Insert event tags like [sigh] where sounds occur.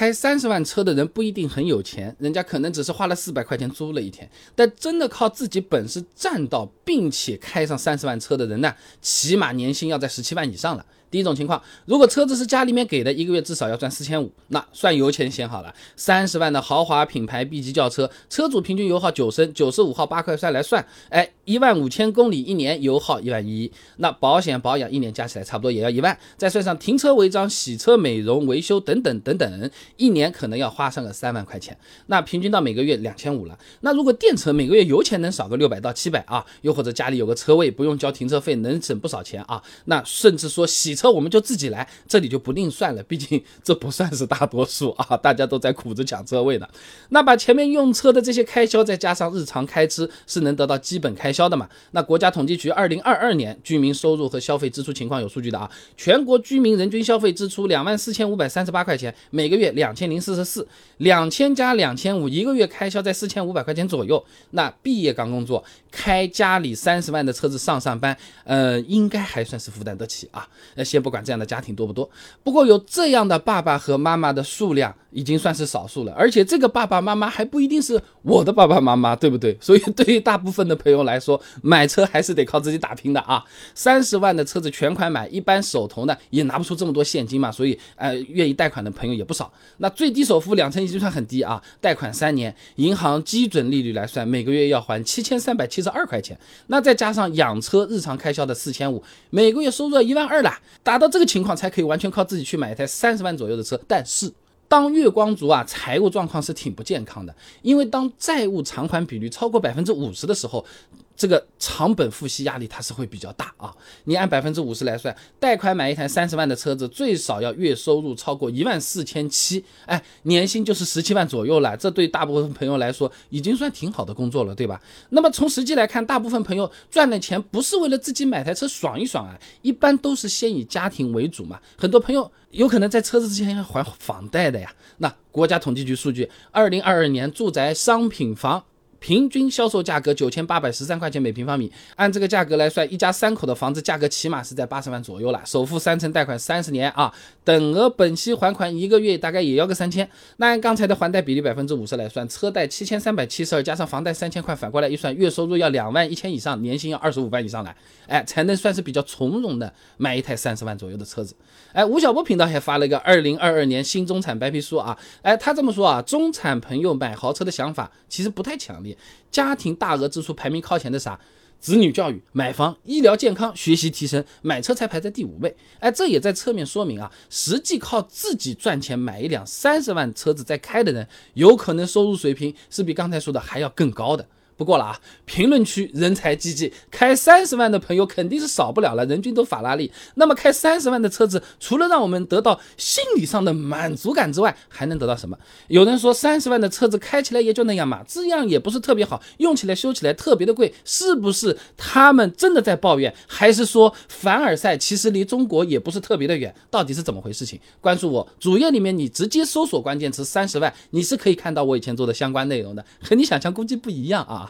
开三十万车的人不一定很有钱，人家可能只是花了四百块钱租了一天。但真的靠自己本事占到，并且开上三十万车的人呢，起码年薪要在十七万以上了。第一种情况，如果车子是家里面给的，一个月至少要赚四千五，那算油钱先好了。三十万的豪华品牌 B 级轿车，车主平均油耗九升，九十五号八块三来算，哎，一万五千公里一年油耗一万一，那保险保养一年加起来差不多也要一万，再算上停车违章、洗车、美容、维修等等等等，一年可能要花上个三万块钱，那平均到每个月两千五了。那如果电车每个月油钱能少个六百到七百啊，又或者家里有个车位不用交停车费，能省不少钱啊，那甚至说洗。车我们就自己来，这里就不另算了，毕竟 [laughs] 这不算是大多数啊，大家都在苦着抢车位呢。那把前面用车的这些开销再加上日常开支，是能得到基本开销的嘛？那国家统计局二零二二年居民收入和消费支出情况有数据的啊，全国居民人均消费支出两万四千五百三十八块钱，每个月两千零四十四，两千加两千五，一个月开销在四千五百块钱左右。那毕业刚工作，开家里三十万的车子上上班，呃，应该还算是负担得起啊。先不管这样的家庭多不多，不过有这样的爸爸和妈妈的数量已经算是少数了，而且这个爸爸妈妈还不一定是我的爸爸妈妈，对不对？所以对于大部分的朋友来说，买车还是得靠自己打拼的啊。三十万的车子全款买，一般手头呢也拿不出这么多现金嘛，所以呃，愿意贷款的朋友也不少。那最低首付两成已经算很低啊，贷款三年，银行基准利率来算，每个月要还七千三百七十二块钱，那再加上养车日常开销的四千五，每个月收入一万二了。达到这个情况，才可以完全靠自己去买一台三十万左右的车。但是，当月光族啊，财务状况是挺不健康的，因为当债务偿还比率超过百分之五十的时候。这个偿本付息压力它是会比较大啊！你按百分之五十来算，贷款买一台三十万的车子，最少要月收入超过一万四千七，哎，年薪就是十七万左右了。这对大部分朋友来说已经算挺好的工作了，对吧？那么从实际来看，大部分朋友赚的钱不是为了自己买台车爽一爽啊，一般都是先以家庭为主嘛。很多朋友有可能在车子之前要还房贷的呀。那国家统计局数据，二零二二年住宅商品房。平均销售价格九千八百十三块钱每平方米，按这个价格来算，一家三口的房子价格起码是在八十万左右了。首付三成，贷款三十年啊，等额本息还款一个月大概也要个三千。那按刚才的还贷比例百分之五十来算，车贷七千三百七十二加上房贷三千块，反过来一算，月收入要两万一千以上，年薪要二十五万以上来，哎，才能算是比较从容的买一台三十万左右的车子。哎，吴晓波频道还发了一个二零二二年新中产白皮书啊，哎，他这么说啊，中产朋友买豪车的想法其实不太强烈。家庭大额支出排名靠前的啥？子女教育、买房、医疗健康、学习提升，买车才排在第五位。哎，这也在侧面说明啊，实际靠自己赚钱买一辆三十万车子在开的人，有可能收入水平是比刚才说的还要更高的。不过了啊，评论区人才济济，开三十万的朋友肯定是少不了了，人均都法拉利。那么开三十万的车子，除了让我们得到心理上的满足感之外，还能得到什么？有人说三十万的车子开起来也就那样嘛，质量也不是特别好，用起来修起来特别的贵，是不是？他们真的在抱怨，还是说凡尔赛其实离中国也不是特别的远？到底是怎么回事？情关注我主页里面，你直接搜索关键词三十万，你是可以看到我以前做的相关内容的，和你想象估计不一样啊。